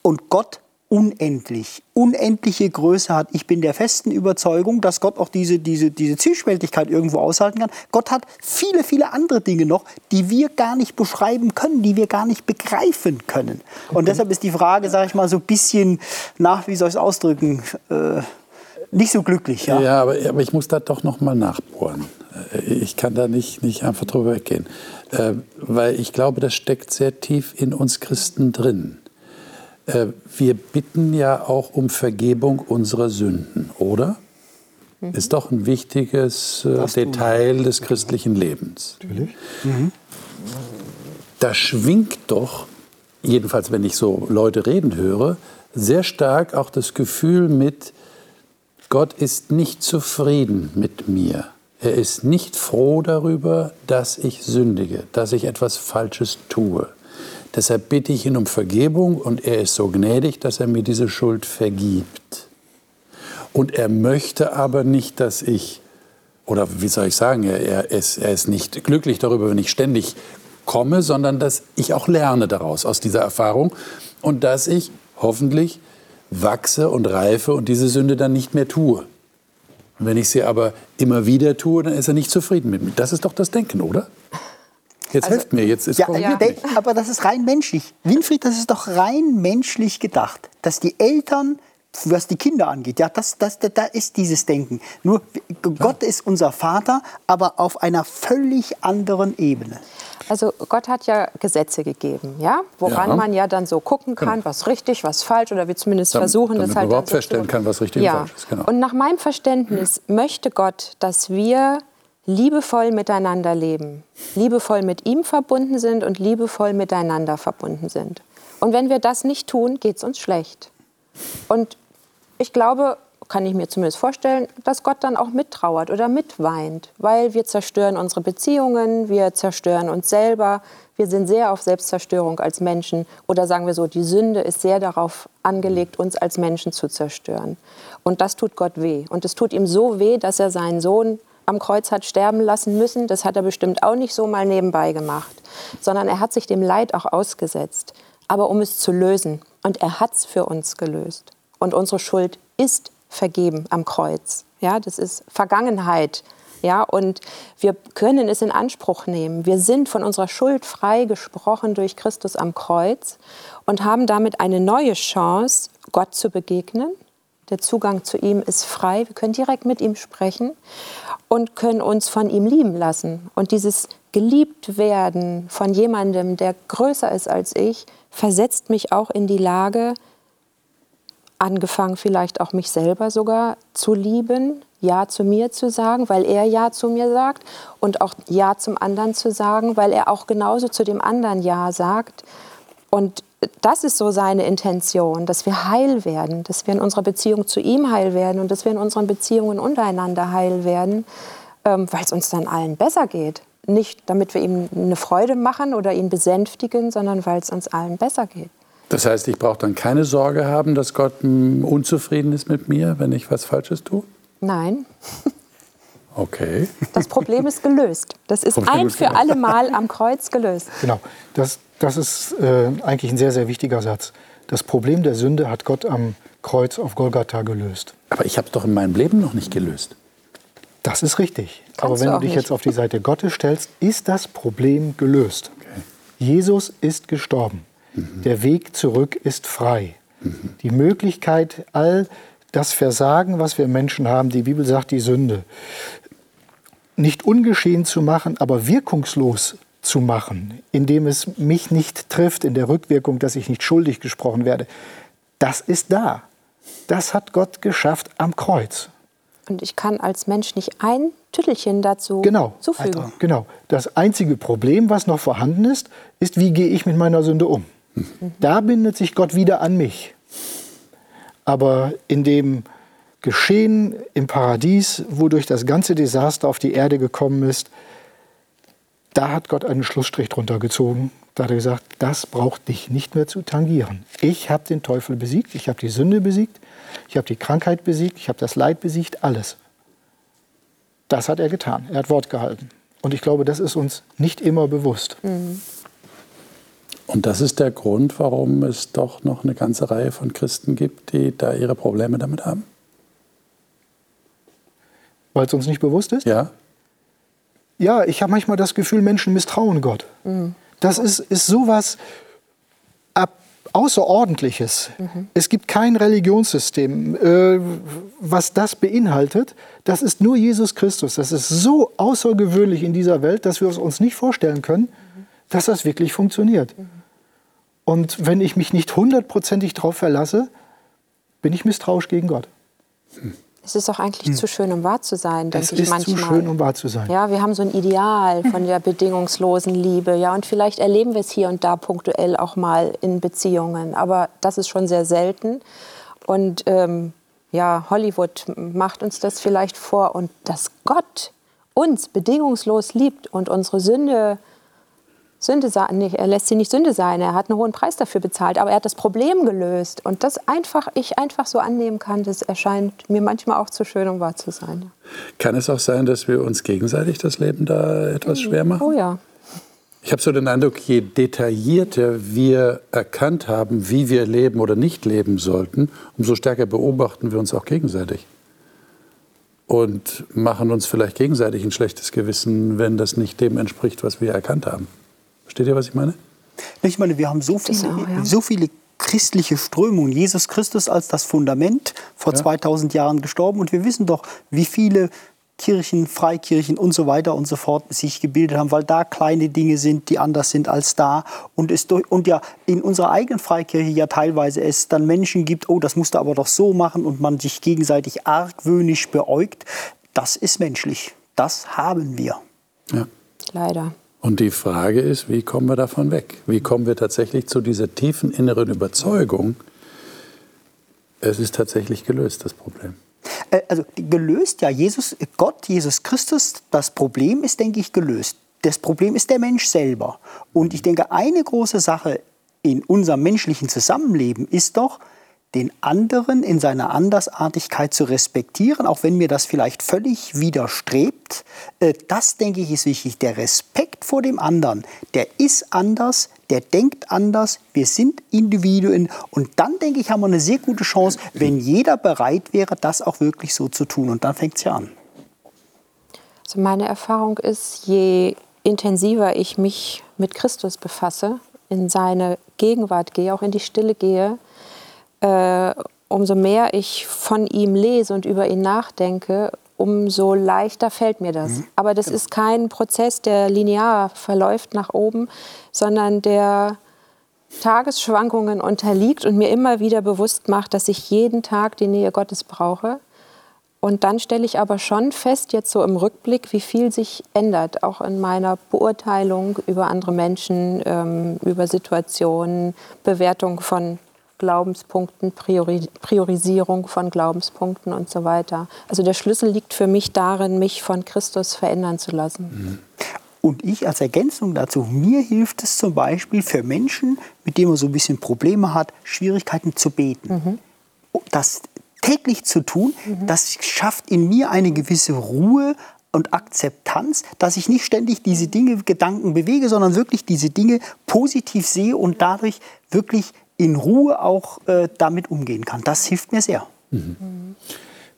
C: Und Gott unendlich, unendliche Größe hat. Ich bin der festen Überzeugung, dass Gott auch diese, diese, diese Zwiespältigkeit irgendwo aushalten kann. Gott hat viele, viele andere Dinge noch, die wir gar nicht beschreiben können, die wir gar nicht begreifen können. Und deshalb ist die Frage, sage ich mal, so ein bisschen nach, wie soll ich es ausdrücken, äh, nicht so glücklich. Ja,
B: ja aber, aber ich muss da doch noch mal nachbohren. Äh, ich kann da nicht, nicht einfach drüber weggehen. Äh, weil ich glaube, das steckt sehr tief in uns Christen drin. Äh, wir bitten ja auch um Vergebung unserer Sünden, oder? Mhm. Ist doch ein wichtiges äh, Detail des christlichen Lebens.
D: Natürlich. Mhm.
B: Da schwingt doch, jedenfalls wenn ich so Leute reden höre, sehr stark auch das Gefühl mit, Gott ist nicht zufrieden mit mir. Er ist nicht froh darüber, dass ich sündige, dass ich etwas Falsches tue. Deshalb bitte ich ihn um Vergebung und er ist so gnädig, dass er mir diese Schuld vergibt. Und er möchte aber nicht, dass ich, oder wie soll ich sagen, er, ist, er ist nicht glücklich darüber, wenn ich ständig komme, sondern dass ich auch lerne daraus, aus dieser Erfahrung und dass ich hoffentlich wachse und reife und diese Sünde dann nicht mehr tue. Und wenn ich sie aber immer wieder tue, dann ist er nicht zufrieden mit mir. Das ist doch das Denken, oder? Jetzt also, helft mir, jetzt ist ja,
C: ja. Aber das ist rein menschlich. Winfried, das ist doch rein menschlich gedacht, dass die Eltern was die Kinder angeht, ja, das, das, da ist dieses Denken. Nur Gott ist unser Vater, aber auf einer völlig anderen Ebene.
E: Also Gott hat ja Gesetze gegeben, ja, woran ja. man ja dann so gucken kann, genau. was richtig, was falsch oder wir zumindest dann, versuchen,
B: damit
E: das
B: halt überhaupt feststellen kann, was richtig ja. und falsch ist.
E: Genau. Und nach meinem Verständnis möchte Gott, dass wir liebevoll miteinander leben, liebevoll mit ihm verbunden sind und liebevoll miteinander verbunden sind. Und wenn wir das nicht tun, geht es uns schlecht. Und ich glaube, kann ich mir zumindest vorstellen, dass Gott dann auch mittrauert oder mitweint, weil wir zerstören unsere Beziehungen, wir zerstören uns selber, wir sind sehr auf Selbstzerstörung als Menschen oder sagen wir so, die Sünde ist sehr darauf angelegt, uns als Menschen zu zerstören. Und das tut Gott weh. Und es tut ihm so weh, dass er seinen Sohn am Kreuz hat sterben lassen müssen. Das hat er bestimmt auch nicht so mal nebenbei gemacht, sondern er hat sich dem Leid auch ausgesetzt, aber um es zu lösen. Und er hat es für uns gelöst. Und unsere Schuld ist vergeben am Kreuz. Ja, das ist Vergangenheit. Ja, und wir können es in Anspruch nehmen. Wir sind von unserer Schuld frei gesprochen durch Christus am Kreuz und haben damit eine neue Chance, Gott zu begegnen. Der Zugang zu ihm ist frei. Wir können direkt mit ihm sprechen und können uns von ihm lieben lassen. Und dieses geliebt werden von jemandem, der größer ist als ich, versetzt mich auch in die Lage, angefangen vielleicht auch mich selber sogar zu lieben, Ja zu mir zu sagen, weil er Ja zu mir sagt und auch Ja zum anderen zu sagen, weil er auch genauso zu dem anderen Ja sagt. Und das ist so seine Intention, dass wir heil werden, dass wir in unserer Beziehung zu ihm heil werden und dass wir in unseren Beziehungen untereinander heil werden, ähm, weil es uns dann allen besser geht. Nicht damit wir ihm eine Freude machen oder ihn besänftigen, sondern weil es uns allen besser geht.
B: Das heißt, ich brauche dann keine Sorge haben, dass Gott unzufrieden ist mit mir, wenn ich was Falsches tue?
E: Nein.
B: Okay.
E: Das Problem ist gelöst. Das ist Problem ein ist für alle Mal am Kreuz gelöst.
D: Genau. Das, das ist äh, eigentlich ein sehr, sehr wichtiger Satz. Das Problem der Sünde hat Gott am Kreuz auf Golgatha gelöst.
B: Aber ich habe es doch in meinem Leben noch nicht gelöst.
D: Das ist richtig. Kannst Aber wenn du, du dich nicht. jetzt auf die Seite Gottes stellst, ist das Problem gelöst. Okay. Jesus ist gestorben. Mhm. Der Weg zurück ist frei. Mhm. Die Möglichkeit, all das Versagen, was wir Menschen haben, die Bibel sagt die Sünde, nicht ungeschehen zu machen, aber wirkungslos zu machen, indem es mich nicht trifft in der Rückwirkung, dass ich nicht schuldig gesprochen werde, das ist da. Das hat Gott geschafft am Kreuz.
E: Und ich kann als Mensch nicht ein Tüttelchen dazu genau, zufügen.
D: Alter, genau. Das einzige Problem, was noch vorhanden ist, ist, wie gehe ich mit meiner Sünde um? Da bindet sich Gott wieder an mich. Aber in dem Geschehen im Paradies, wodurch das ganze Desaster auf die Erde gekommen ist, da hat Gott einen Schlussstrich drunter gezogen. Da hat er gesagt, das braucht dich nicht mehr zu tangieren. Ich habe den Teufel besiegt, ich habe die Sünde besiegt, ich habe die Krankheit besiegt, ich habe das Leid besiegt, alles. Das hat er getan. Er hat Wort gehalten. Und ich glaube, das ist uns nicht immer bewusst. Mhm.
B: Und das ist der Grund, warum es doch noch eine ganze Reihe von Christen gibt, die da ihre Probleme damit haben?
D: Weil es uns nicht bewusst ist?
B: Ja.
D: Ja, ich habe manchmal das Gefühl, Menschen misstrauen Gott. Mhm. Das ist, ist sowas Außerordentliches. Mhm. Es gibt kein Religionssystem, äh, was das beinhaltet. Das ist nur Jesus Christus. Das ist so außergewöhnlich in dieser Welt, dass wir es uns nicht vorstellen können, mhm. dass das wirklich funktioniert. Mhm. Und wenn ich mich nicht hundertprozentig darauf verlasse, bin ich misstrauisch gegen Gott.
E: Hm. Es ist doch eigentlich hm. zu schön, um wahr zu sein,
D: denke ich manchmal. Es ist zu schön, um wahr zu sein.
E: Ja, wir haben so ein Ideal von der bedingungslosen Liebe. Ja, und vielleicht erleben wir es hier und da punktuell auch mal in Beziehungen. Aber das ist schon sehr selten. Und ähm, ja, Hollywood macht uns das vielleicht vor. Und dass Gott uns bedingungslos liebt und unsere Sünde Sünde sein, nee, er lässt sie nicht Sünde sein, er hat einen hohen Preis dafür bezahlt, aber er hat das Problem gelöst. Und das einfach, ich einfach so annehmen kann, das erscheint mir manchmal auch zu schön, um wahr zu sein.
B: Kann es auch sein, dass wir uns gegenseitig das Leben da etwas oh schwer machen?
E: Oh ja.
B: Ich habe so den Eindruck, je detaillierter wir erkannt haben, wie wir leben oder nicht leben sollten, umso stärker beobachten wir uns auch gegenseitig. Und machen uns vielleicht gegenseitig ein schlechtes Gewissen, wenn das nicht dem entspricht, was wir erkannt haben. Versteht ihr, was ich meine?
C: Ich meine, wir haben so viele, auch, ja. so viele christliche Strömungen. Jesus Christus als das Fundament, vor ja. 2000 Jahren gestorben. Und wir wissen doch, wie viele Kirchen, Freikirchen und so weiter und so fort sich gebildet haben, weil da kleine Dinge sind, die anders sind als da. Und, es durch, und ja in unserer eigenen Freikirche ja teilweise es dann Menschen gibt, oh, das musst du aber doch so machen und man sich gegenseitig argwöhnisch beäugt. Das ist menschlich. Das haben wir.
E: Ja. Leider.
B: Und die Frage ist, wie kommen wir davon weg? Wie kommen wir tatsächlich zu dieser tiefen inneren Überzeugung, es ist tatsächlich gelöst, das Problem?
C: Äh, also gelöst, ja, Jesus, Gott, Jesus Christus, das Problem ist, denke ich, gelöst. Das Problem ist der Mensch selber. Und ich denke, eine große Sache in unserem menschlichen Zusammenleben ist doch, den anderen in seiner Andersartigkeit zu respektieren, auch wenn mir das vielleicht völlig widerstrebt. Äh, das, denke ich, ist wichtig. Der Respekt vor dem anderen, der ist anders, der denkt anders, wir sind Individuen. Und dann, denke ich, haben wir eine sehr gute Chance, wenn jeder bereit wäre, das auch wirklich so zu tun. Und dann fängt es ja an.
E: Also meine Erfahrung ist, je intensiver ich mich mit Christus befasse, in seine Gegenwart gehe, auch in die Stille gehe, äh, umso mehr ich von ihm lese und über ihn nachdenke, umso leichter fällt mir das. Mhm. Aber das ist kein Prozess, der linear verläuft nach oben, sondern der Tagesschwankungen unterliegt und mir immer wieder bewusst macht, dass ich jeden Tag die Nähe Gottes brauche. Und dann stelle ich aber schon fest, jetzt so im Rückblick, wie viel sich ändert, auch in meiner Beurteilung über andere Menschen, ähm, über Situationen, Bewertung von Glaubenspunkten, Priori Priorisierung von Glaubenspunkten und so weiter. Also der Schlüssel liegt für mich darin, mich von Christus verändern zu lassen. Mhm.
C: Und ich als Ergänzung dazu, mir hilft es zum Beispiel für Menschen, mit denen man so ein bisschen Probleme hat, Schwierigkeiten zu beten. Mhm. Das täglich zu tun, mhm. das schafft in mir eine gewisse Ruhe, und Akzeptanz, dass ich nicht ständig diese Dinge, Gedanken bewege, sondern wirklich diese Dinge positiv sehe und dadurch wirklich in Ruhe auch äh, damit umgehen kann. Das hilft mir sehr. Mhm.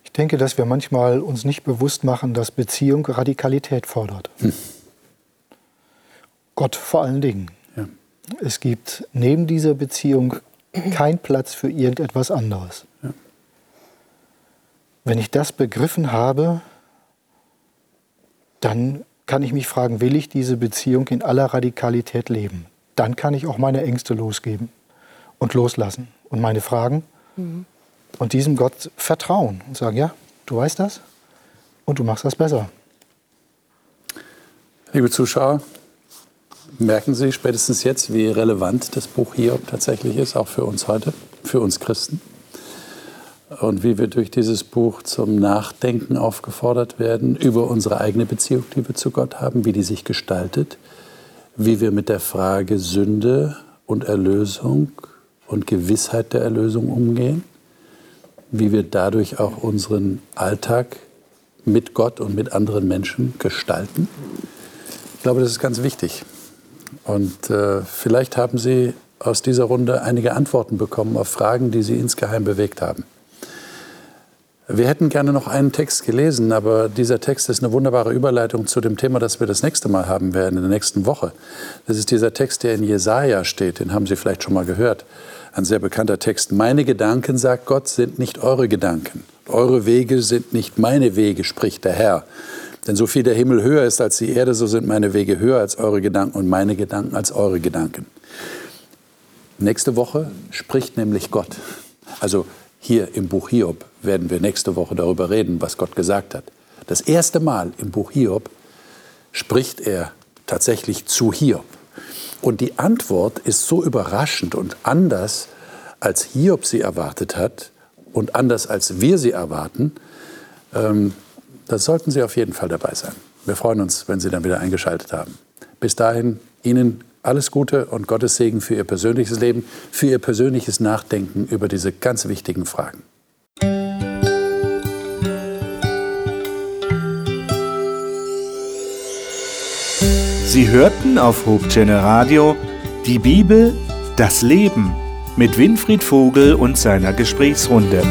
D: Ich denke, dass wir manchmal uns nicht bewusst machen, dass Beziehung Radikalität fordert. Hm. Gott vor allen Dingen. Ja. Es gibt neben dieser Beziehung keinen Platz für irgendetwas anderes. Ja. Wenn ich das begriffen habe, dann kann ich mich fragen, will ich diese Beziehung in aller Radikalität leben? Dann kann ich auch meine Ängste losgeben und loslassen und meine Fragen mhm. und diesem Gott vertrauen und sagen, ja, du weißt das und du machst das besser.
B: Liebe Zuschauer, merken Sie spätestens jetzt, wie relevant das Buch Hiob tatsächlich ist, auch für uns heute, für uns Christen. Und wie wir durch dieses Buch zum Nachdenken aufgefordert werden über unsere eigene Beziehung, die wir zu Gott haben, wie die sich gestaltet, wie wir mit der Frage Sünde und Erlösung und Gewissheit der Erlösung umgehen, wie wir dadurch auch unseren Alltag mit Gott und mit anderen Menschen gestalten. Ich glaube, das ist ganz wichtig. Und äh, vielleicht haben Sie aus dieser Runde einige Antworten bekommen auf Fragen, die Sie insgeheim bewegt haben. Wir hätten gerne noch einen Text gelesen, aber dieser Text ist eine wunderbare Überleitung zu dem Thema, das wir das nächste Mal haben werden, in der nächsten Woche. Das ist dieser Text, der in Jesaja steht, den haben Sie vielleicht schon mal gehört ein sehr bekannter Text. Meine Gedanken, sagt Gott, sind nicht eure Gedanken. Eure Wege sind nicht meine Wege, spricht der Herr. Denn so viel der Himmel höher ist als die Erde, so sind meine Wege höher als eure Gedanken und meine Gedanken als eure Gedanken. Nächste Woche spricht nämlich Gott. Also hier im Buch Hiob werden wir nächste Woche darüber reden, was Gott gesagt hat. Das erste Mal im Buch Hiob spricht er tatsächlich zu Hiob. Und die Antwort ist so überraschend und anders, als Hiob sie erwartet hat und anders, als wir sie erwarten. Ähm, da sollten Sie auf jeden Fall dabei sein. Wir freuen uns, wenn Sie dann wieder eingeschaltet haben. Bis dahin Ihnen alles Gute und Gottes Segen für Ihr persönliches Leben, für Ihr persönliches Nachdenken über diese ganz wichtigen Fragen.
A: Sie hörten auf Hope Channel Radio die Bibel, das Leben mit Winfried Vogel und seiner Gesprächsrunde.